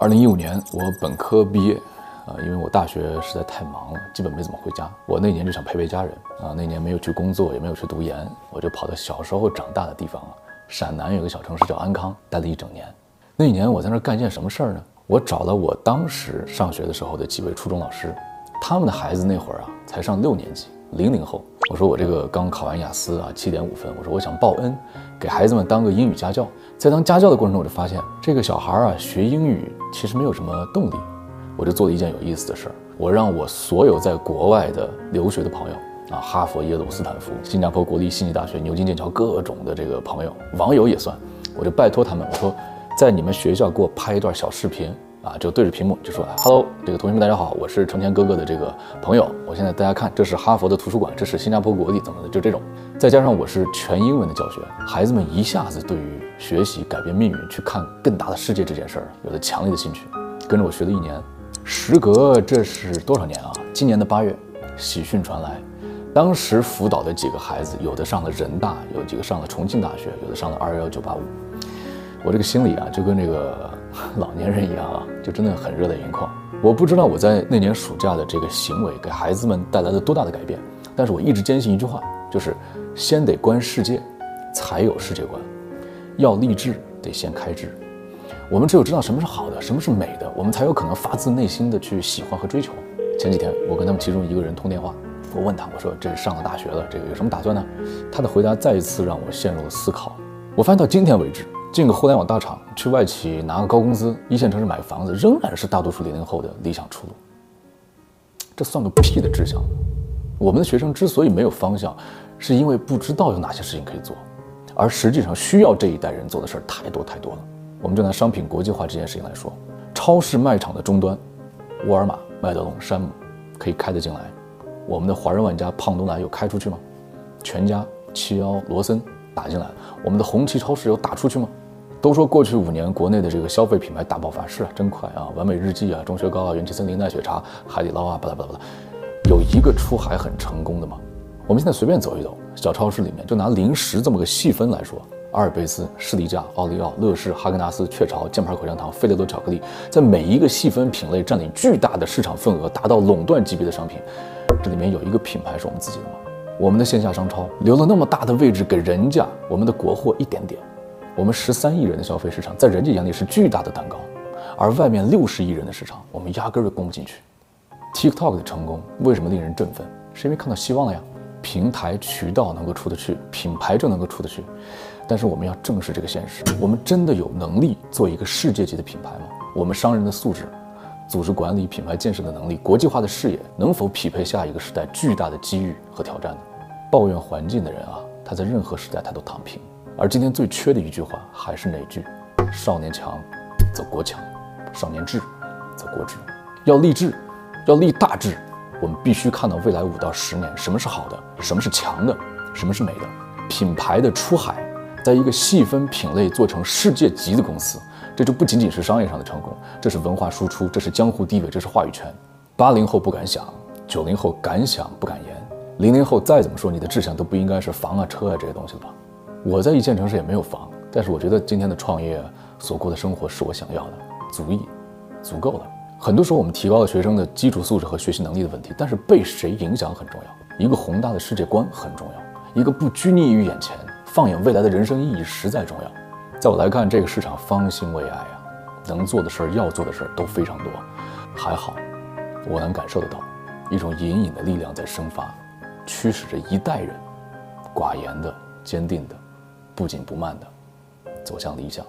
二零一五年我本科毕业，啊，因为我大学实在太忙了，基本没怎么回家。我那年就想陪陪家人，啊，那年没有去工作，也没有去读研，我就跑到小时候长大的地方，陕南有个小城市叫安康，待了一整年。那年我在那儿干件什么事儿呢？我找了我当时上学的时候的几位初中老师，他们的孩子那会儿啊才上六年级。零零后，我说我这个刚考完雅思啊，七点五分。我说我想报恩，给孩子们当个英语家教。在当家教的过程中，我就发现这个小孩啊学英语其实没有什么动力。我就做了一件有意思的事儿，我让我所有在国外的留学的朋友啊，哈佛、耶鲁、斯坦福、新加坡国立悉尼大学、牛津、剑桥各种的这个朋友，网友也算，我就拜托他们，我说在你们学校给我拍一段小视频。啊，就对着屏幕就说：“Hello，这个同学们，大家好，我是成天哥哥的这个朋友。我现在大家看，这是哈佛的图书馆，这是新加坡国立怎么的，就这种。再加上我是全英文的教学，孩子们一下子对于学习改变命运、去看更大的世界这件事儿有了强烈的兴趣，跟着我学了一年。时隔这是多少年啊？今年的八月，喜讯传来，当时辅导的几个孩子，有的上了人大，有几个上了重庆大学，有的上了二幺幺九八五。我这个心里啊，就跟这个。”老年人一样啊，就真的很热泪盈眶。我不知道我在那年暑假的这个行为给孩子们带来了多大的改变，但是我一直坚信一句话，就是先得观世界，才有世界观。要立志，得先开智。我们只有知道什么是好的，什么是美的，我们才有可能发自内心的去喜欢和追求。前几天我跟他们其中一个人通电话，我问他，我说这是上了大学了，这个有什么打算呢？他的回答再一次让我陷入了思考。我发现到今天为止。进个互联网大厂，去外企拿个高工资，一线城市买个房子，仍然是大多数零零后的理想出路。这算个屁的志向！我们的学生之所以没有方向，是因为不知道有哪些事情可以做，而实际上需要这一代人做的事儿太多太多了。我们就拿商品国际化这件事情来说，超市卖场的终端，沃尔玛、麦德龙、山姆可以开得进来，我们的华润万家、胖东来有开出去吗？全家、七幺、罗森打进来，我们的红旗超市有打出去吗？都说过去五年国内的这个消费品牌大爆发，是啊，真快啊！完美日记啊，钟薛高啊，元气森林、奈雪茶、海底捞啊，巴拉巴拉巴拉，有一个出海很成功的吗？我们现在随便走一走，小超市里面就拿零食这么个细分来说，阿尔卑斯、士力架、奥利奥、乐事、哈根达斯、雀巢、箭牌口香糖、费列罗巧克力，在每一个细分品类占领巨大的市场份额，达到垄断级别的商品，这里面有一个品牌是我们自己的吗？我们的线下商超留了那么大的位置给人家，我们的国货一点点。我们十三亿人的消费市场，在人家眼里是巨大的蛋糕，而外面六十亿人的市场，我们压根儿就攻不进去。TikTok 的成功为什么令人振奋？是因为看到希望了呀。平台渠道能够出得去，品牌就能够出得去。但是我们要正视这个现实：我们真的有能力做一个世界级的品牌吗？我们商人的素质、组织管理、品牌建设的能力、国际化的视野，能否匹配下一个时代巨大的机遇和挑战呢？抱怨环境的人啊，他在任何时代他都躺平。而今天最缺的一句话还是那句？少年强，则国强；少年智，则国智。要立志，要立大志，我们必须看到未来五到十年，什么是好的，什么是强的，什么是美的。品牌的出海，在一个细分品类做成世界级的公司，这就不仅仅是商业上的成功，这是文化输出，这是江湖地位，这是话语权。八零后不敢想，九零后敢想不敢言，零零后再怎么说，你的志向都不应该是房啊车啊这些东西了吧？我在一线城市也没有房，但是我觉得今天的创业所过的生活是我想要的，足矣，足够了。很多时候我们提高了学生的基础素质和学习能力的问题，但是被谁影响很重要，一个宏大的世界观很重要，一个不拘泥于眼前、放眼未来的人生意义实在重要。在我来看，这个市场方兴未艾啊，能做的事儿、要做的事儿都非常多。还好，我能感受得到一种隐隐的力量在生发，驱使着一代人，寡言的、坚定的。不紧不慢地走向理想。